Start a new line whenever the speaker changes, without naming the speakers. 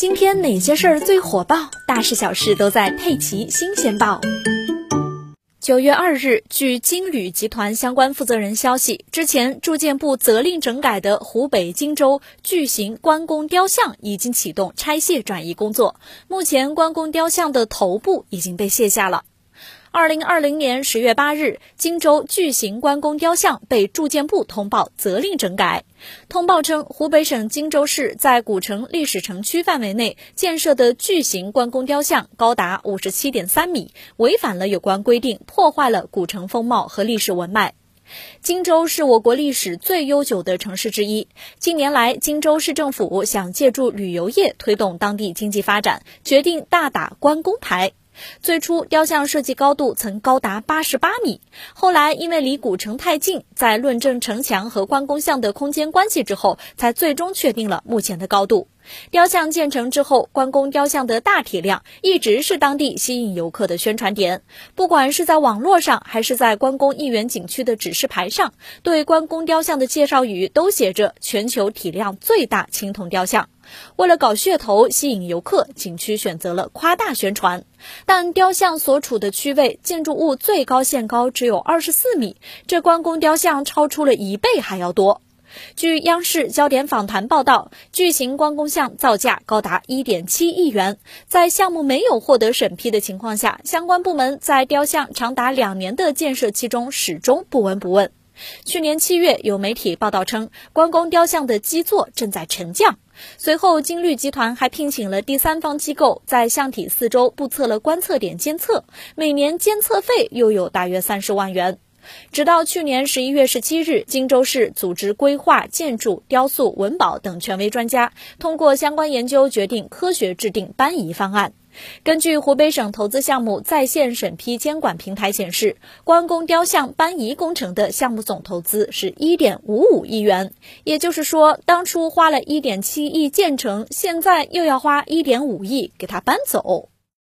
今天哪些事儿最火爆？大事小事都在《佩奇新鲜报》。九月二日，据金旅集团相关负责人消息，之前住建部责令整改的湖北荆州巨型关公雕像已经启动拆卸转移工作，目前关公雕像的头部已经被卸下了。二零二零年十月八日，荆州巨型关公雕像被住建部通报责令整改。通报称，湖北省荆州市在古城历史城区范围内建设的巨型关公雕像高达五十七点三米，违反了有关规定，破坏了古城风貌和历史文脉。荆州是我国历史最悠久的城市之一。近年来，荆州市政府想借助旅游业推动当地经济发展，决定大打关公牌。最初，雕像设计高度曾高达八十八米，后来因为离古城太近，在论证城墙和关公像的空间关系之后，才最终确定了目前的高度。雕像建成之后，关公雕像的大体量一直是当地吸引游客的宣传点。不管是在网络上，还是在关公一园景区的指示牌上，对关公雕像的介绍语都写着“全球体量最大青铜雕像”。为了搞噱头吸引游客，景区选择了夸大宣传。但雕像所处的区位，建筑物最高限高只有二十四米，这关公雕像超出了一倍还要多。据央视焦点访谈报道，巨型关公像造价高达一点七亿元，在项目没有获得审批的情况下，相关部门在雕像长达两年的建设期中始终不闻不问。去年七月，有媒体报道称，关公雕像的基座正在沉降。随后，金绿集团还聘请了第三方机构，在像体四周布测了观测点监测，每年监测费又有大约三十万元。直到去年十一月十七日，荆州市组织规划、建筑、雕塑、文保等权威专家通过相关研究，决定科学制定搬移方案。根据湖北省投资项目在线审批监管平台显示，关公雕像搬移工程的项目总投资是一点五五亿元。也就是说，当初花了一点七亿建成，现在又要花一点五亿给它搬走。